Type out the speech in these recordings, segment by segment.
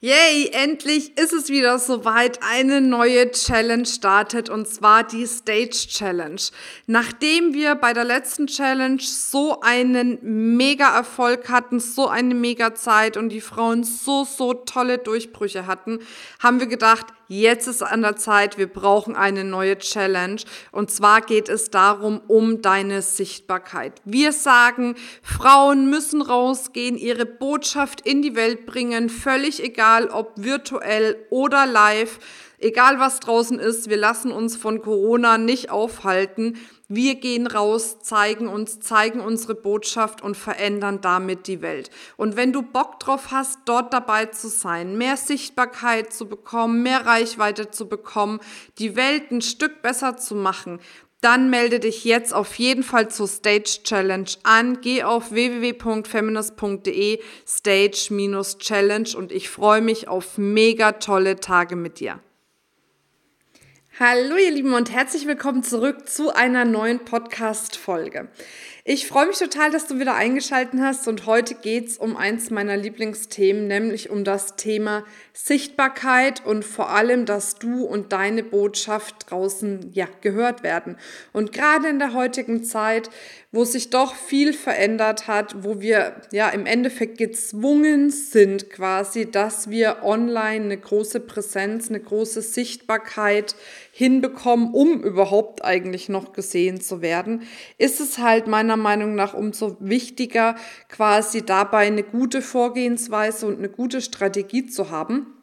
Yay, endlich ist es wieder soweit. Eine neue Challenge startet und zwar die Stage Challenge. Nachdem wir bei der letzten Challenge so einen mega Erfolg hatten, so eine mega Zeit und die Frauen so, so tolle Durchbrüche hatten, haben wir gedacht, jetzt ist an der Zeit, wir brauchen eine neue Challenge. Und zwar geht es darum, um deine Sichtbarkeit. Wir sagen, Frauen müssen rausgehen, ihre Botschaft in die Welt bringen, völlig egal, ob virtuell oder live. Egal was draußen ist, wir lassen uns von Corona nicht aufhalten. Wir gehen raus, zeigen uns, zeigen unsere Botschaft und verändern damit die Welt. Und wenn du Bock drauf hast, dort dabei zu sein, mehr Sichtbarkeit zu bekommen, mehr Reichweite zu bekommen, die Welt ein Stück besser zu machen, dann melde dich jetzt auf jeden Fall zur Stage Challenge an. Geh auf www.feminist.de Stage-Challenge und ich freue mich auf mega tolle Tage mit dir. Hallo ihr Lieben und herzlich willkommen zurück zu einer neuen Podcast-Folge. Ich freue mich total, dass du wieder eingeschaltet hast und heute geht's um eins meiner Lieblingsthemen, nämlich um das Thema Sichtbarkeit und vor allem, dass du und deine Botschaft draußen ja gehört werden. Und gerade in der heutigen Zeit, wo sich doch viel verändert hat, wo wir ja im Endeffekt gezwungen sind quasi, dass wir online eine große Präsenz, eine große Sichtbarkeit hinbekommen, um überhaupt eigentlich noch gesehen zu werden, ist es halt meiner Meinung nach umso wichtiger, quasi dabei eine gute Vorgehensweise und eine gute Strategie zu haben.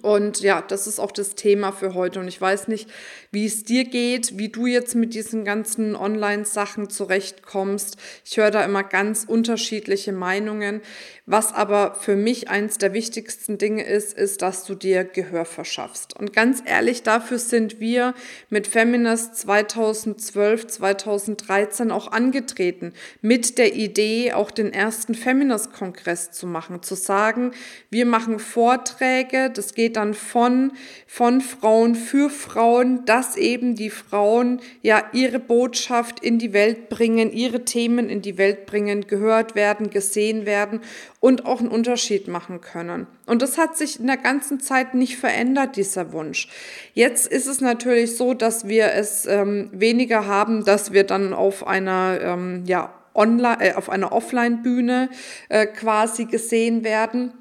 Und ja, das ist auch das Thema für heute. Und ich weiß nicht, wie es dir geht, wie du jetzt mit diesen ganzen Online-Sachen zurechtkommst. Ich höre da immer ganz unterschiedliche Meinungen. Was aber für mich eins der wichtigsten Dinge ist, ist, dass du dir Gehör verschaffst. Und ganz ehrlich, dafür sind wir mit Feminist 2012, 2013 auch angetreten, mit der Idee, auch den ersten Feminist-Kongress zu machen, zu sagen, wir machen Vorträge, das geht dann von, von Frauen für Frauen, dass eben die Frauen ja ihre Botschaft in die Welt bringen, ihre Themen in die Welt bringen, gehört werden, gesehen werden und auch einen Unterschied machen können. Und das hat sich in der ganzen Zeit nicht verändert, dieser Wunsch. Jetzt ist es natürlich so, dass wir es ähm, weniger haben, dass wir dann auf einer, ähm, ja, online, äh, auf einer Offline-Bühne äh, quasi gesehen werden.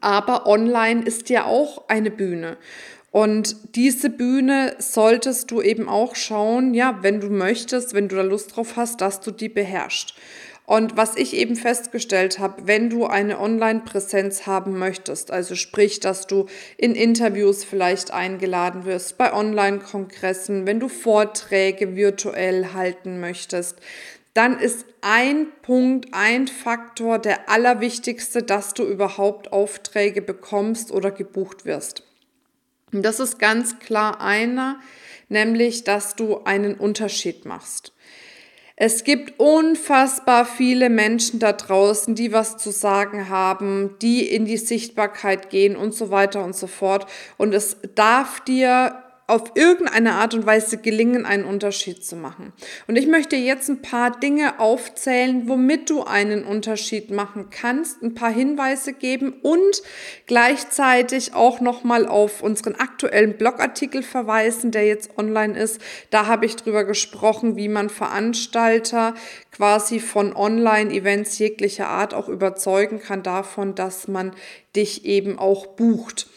Aber online ist ja auch eine Bühne. Und diese Bühne solltest du eben auch schauen, ja, wenn du möchtest, wenn du da Lust drauf hast, dass du die beherrschst. Und was ich eben festgestellt habe, wenn du eine Online-Präsenz haben möchtest, also sprich, dass du in Interviews vielleicht eingeladen wirst, bei Online-Kongressen, wenn du Vorträge virtuell halten möchtest, dann ist ein Punkt, ein Faktor der allerwichtigste, dass du überhaupt Aufträge bekommst oder gebucht wirst. Und das ist ganz klar einer, nämlich, dass du einen Unterschied machst. Es gibt unfassbar viele Menschen da draußen, die was zu sagen haben, die in die Sichtbarkeit gehen und so weiter und so fort. Und es darf dir auf irgendeine Art und Weise gelingen, einen Unterschied zu machen. Und ich möchte jetzt ein paar Dinge aufzählen, womit du einen Unterschied machen kannst, ein paar Hinweise geben und gleichzeitig auch nochmal auf unseren aktuellen Blogartikel verweisen, der jetzt online ist. Da habe ich drüber gesprochen, wie man Veranstalter quasi von Online-Events jeglicher Art auch überzeugen kann davon, dass man dich eben auch bucht.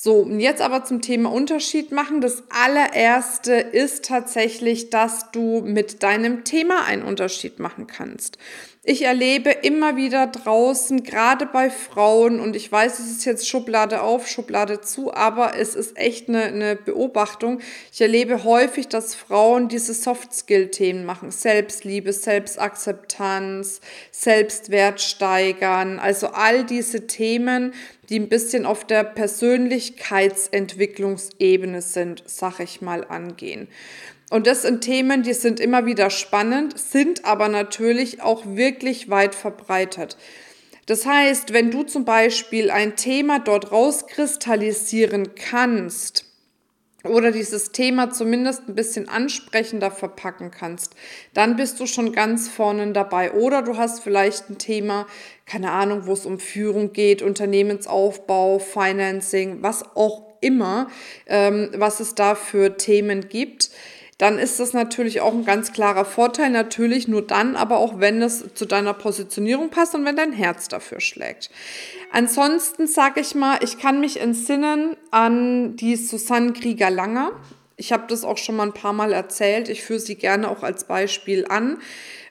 So, und jetzt aber zum Thema Unterschied machen. Das allererste ist tatsächlich, dass du mit deinem Thema einen Unterschied machen kannst. Ich erlebe immer wieder draußen, gerade bei Frauen, und ich weiß, es ist jetzt Schublade auf, Schublade zu, aber es ist echt eine, eine Beobachtung. Ich erlebe häufig, dass Frauen diese Soft-Skill-Themen machen. Selbstliebe, Selbstakzeptanz, Selbstwert steigern. Also all diese Themen, die ein bisschen auf der Persönlichkeitsentwicklungsebene sind, sag ich mal, angehen. Und das sind Themen, die sind immer wieder spannend, sind aber natürlich auch wirklich weit verbreitet. Das heißt, wenn du zum Beispiel ein Thema dort rauskristallisieren kannst, oder dieses Thema zumindest ein bisschen ansprechender verpacken kannst, dann bist du schon ganz vorne dabei. Oder du hast vielleicht ein Thema, keine Ahnung, wo es um Führung geht, Unternehmensaufbau, Financing, was auch immer, ähm, was es da für Themen gibt dann ist das natürlich auch ein ganz klarer Vorteil. Natürlich nur dann, aber auch wenn es zu deiner Positionierung passt und wenn dein Herz dafür schlägt. Ansonsten sage ich mal, ich kann mich entsinnen an die Susanne Krieger-Langer. Ich habe das auch schon mal ein paar Mal erzählt. Ich führe sie gerne auch als Beispiel an.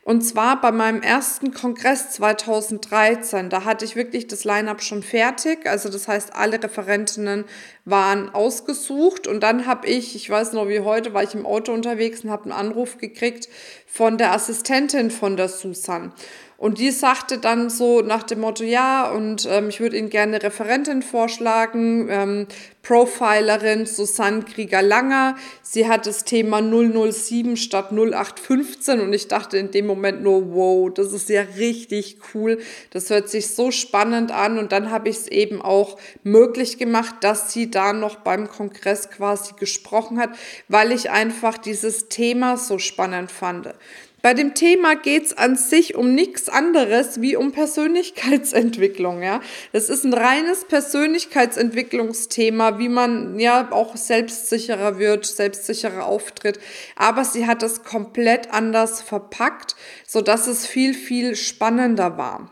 Und zwar bei meinem ersten Kongress 2013, da hatte ich wirklich das Line-up schon fertig. Also das heißt, alle Referentinnen waren ausgesucht. Und dann habe ich, ich weiß noch wie heute, war ich im Auto unterwegs und habe einen Anruf gekriegt von der Assistentin von der Susan. Und die sagte dann so nach dem Motto, ja, und ähm, ich würde Ihnen gerne eine Referentin vorschlagen, ähm, Profilerin Susanne Krieger-Langer. Sie hat das Thema 007 statt 0815 und ich dachte in dem Moment nur, wow, das ist ja richtig cool. Das hört sich so spannend an und dann habe ich es eben auch möglich gemacht, dass sie da noch beim Kongress quasi gesprochen hat, weil ich einfach dieses Thema so spannend fand. Bei dem Thema geht es an sich um nichts anderes wie um Persönlichkeitsentwicklung. Ja? Das ist ein reines Persönlichkeitsentwicklungsthema, wie man ja auch selbstsicherer wird, selbstsicherer auftritt. Aber sie hat es komplett anders verpackt, sodass es viel, viel spannender war.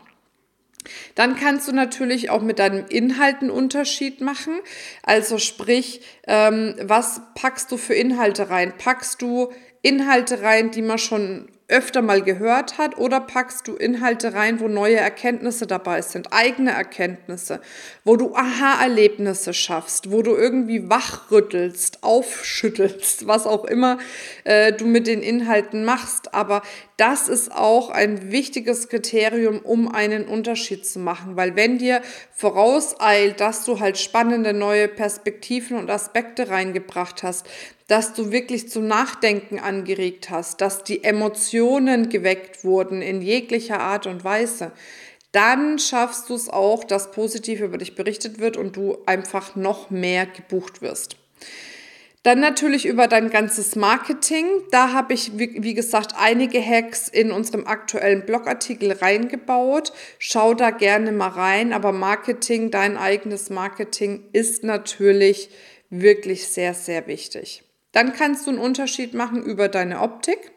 Dann kannst du natürlich auch mit deinem Inhalt einen Unterschied machen. Also sprich, ähm, was packst du für Inhalte rein? Packst du Inhalte rein, die man schon öfter mal gehört hat oder packst du Inhalte rein, wo neue Erkenntnisse dabei sind, eigene Erkenntnisse, wo du Aha-Erlebnisse schaffst, wo du irgendwie wachrüttelst, aufschüttelst, was auch immer äh, du mit den Inhalten machst. Aber das ist auch ein wichtiges Kriterium, um einen Unterschied zu machen, weil wenn dir vorauseilt, dass du halt spannende neue Perspektiven und Aspekte reingebracht hast, dass du wirklich zum Nachdenken angeregt hast, dass die Emotionen geweckt wurden in jeglicher Art und Weise, dann schaffst du es auch, dass positiv über dich berichtet wird und du einfach noch mehr gebucht wirst. Dann natürlich über dein ganzes Marketing. Da habe ich, wie, wie, gesagt, einige Hacks in unserem aktuellen Blogartikel reingebaut. Schau da gerne mal rein. Aber Marketing, dein eigenes Marketing ist natürlich wirklich sehr, sehr wichtig. Dann kannst du einen Unterschied machen über deine Optik.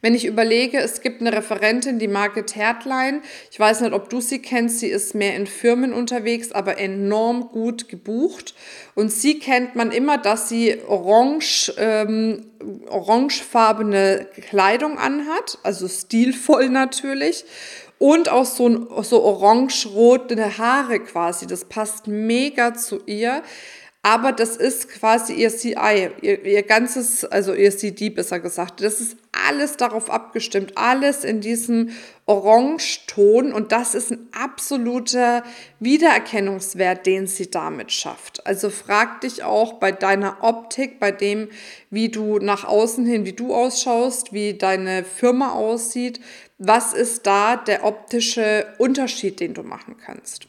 Wenn ich überlege, es gibt eine Referentin, die Market Herdline. Ich weiß nicht, ob du sie kennst. Sie ist mehr in Firmen unterwegs, aber enorm gut gebucht. Und sie kennt man immer, dass sie orange, ähm, orangefarbene Kleidung anhat, also stilvoll natürlich. Und auch so, so orange-rote Haare quasi. Das passt mega zu ihr. Aber das ist quasi ihr CI, ihr, ihr ganzes, also ihr CD besser gesagt. Das ist alles darauf abgestimmt, alles in diesem Orangeton und das ist ein absoluter Wiedererkennungswert, den sie damit schafft. Also frag dich auch bei deiner Optik, bei dem, wie du nach außen hin, wie du ausschaust, wie deine Firma aussieht, was ist da der optische Unterschied, den du machen kannst.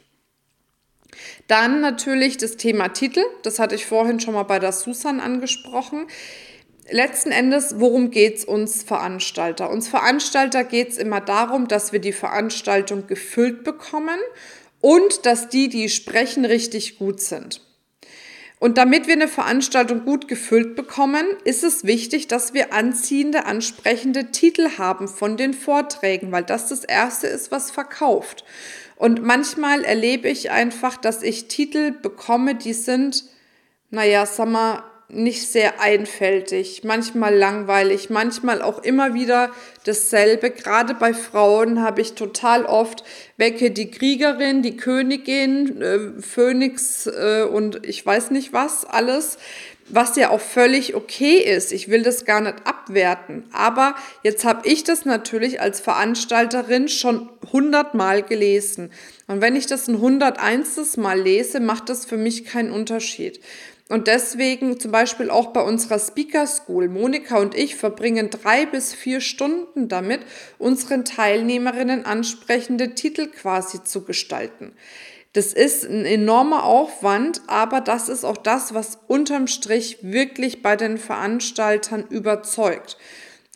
Dann natürlich das Thema Titel. Das hatte ich vorhin schon mal bei der Susan angesprochen. Letzten Endes, worum geht es uns Veranstalter? Uns Veranstalter geht es immer darum, dass wir die Veranstaltung gefüllt bekommen und dass die, die sprechen, richtig gut sind. Und damit wir eine Veranstaltung gut gefüllt bekommen, ist es wichtig, dass wir anziehende, ansprechende Titel haben von den Vorträgen, weil das das Erste ist, was verkauft. Und manchmal erlebe ich einfach, dass ich Titel bekomme, die sind, naja, sag mal, nicht sehr einfältig, manchmal langweilig, manchmal auch immer wieder dasselbe. Gerade bei Frauen habe ich total oft wecke die Kriegerin, die Königin, äh, Phönix äh, und ich weiß nicht was alles was ja auch völlig okay ist. Ich will das gar nicht abwerten. Aber jetzt habe ich das natürlich als Veranstalterin schon hundertmal gelesen. Und wenn ich das ein hunderteinstes Mal lese, macht das für mich keinen Unterschied. Und deswegen zum Beispiel auch bei unserer Speaker School, Monika und ich verbringen drei bis vier Stunden damit, unseren Teilnehmerinnen ansprechende Titel quasi zu gestalten. Das ist ein enormer Aufwand, aber das ist auch das, was unterm Strich wirklich bei den Veranstaltern überzeugt.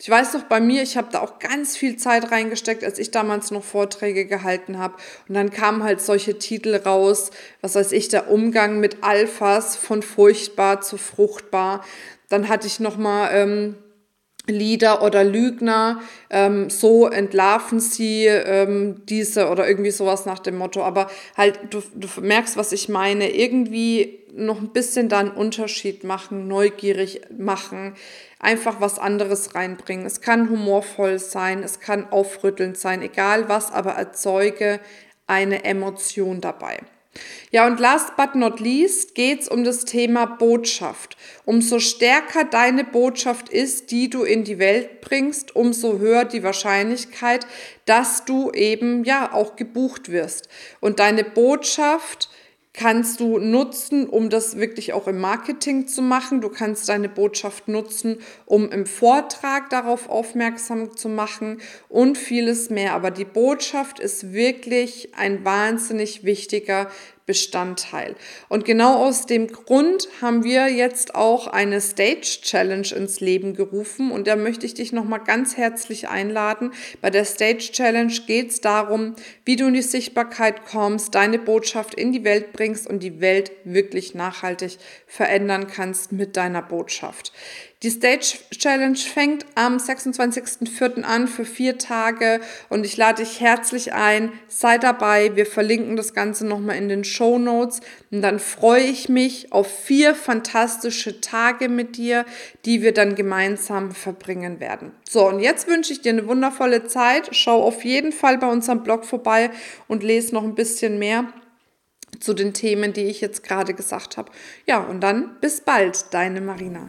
Ich weiß noch bei mir, ich habe da auch ganz viel Zeit reingesteckt, als ich damals noch Vorträge gehalten habe. Und dann kamen halt solche Titel raus, was weiß ich, der Umgang mit Alphas von furchtbar zu fruchtbar. Dann hatte ich noch mal ähm, Lieder oder Lügner, ähm, so entlarven sie ähm, diese oder irgendwie sowas nach dem Motto. Aber halt, du, du merkst, was ich meine. Irgendwie noch ein bisschen da einen Unterschied machen, neugierig machen, einfach was anderes reinbringen. Es kann humorvoll sein, es kann aufrüttelnd sein, egal was, aber erzeuge eine Emotion dabei. Ja, und last but not least geht es um das Thema Botschaft. Umso stärker deine Botschaft ist, die du in die Welt bringst, umso höher die Wahrscheinlichkeit, dass du eben ja auch gebucht wirst. Und deine Botschaft kannst du nutzen, um das wirklich auch im Marketing zu machen. Du kannst deine Botschaft nutzen, um im Vortrag darauf aufmerksam zu machen und vieles mehr. Aber die Botschaft ist wirklich ein wahnsinnig wichtiger Bestandteil. Und genau aus dem Grund haben wir jetzt auch eine Stage Challenge ins Leben gerufen und da möchte ich dich nochmal ganz herzlich einladen. Bei der Stage Challenge geht es darum, wie du in die Sichtbarkeit kommst, deine Botschaft in die Welt bringst und die Welt wirklich nachhaltig verändern kannst mit deiner Botschaft. Die Stage Challenge fängt am 26.04. an für vier Tage und ich lade dich herzlich ein. Sei dabei. Wir verlinken das Ganze nochmal in den Show Notes und dann freue ich mich auf vier fantastische Tage mit dir, die wir dann gemeinsam verbringen werden. So, und jetzt wünsche ich dir eine wundervolle Zeit. Schau auf jeden Fall bei unserem Blog vorbei und lese noch ein bisschen mehr zu den Themen, die ich jetzt gerade gesagt habe. Ja, und dann bis bald, deine Marina.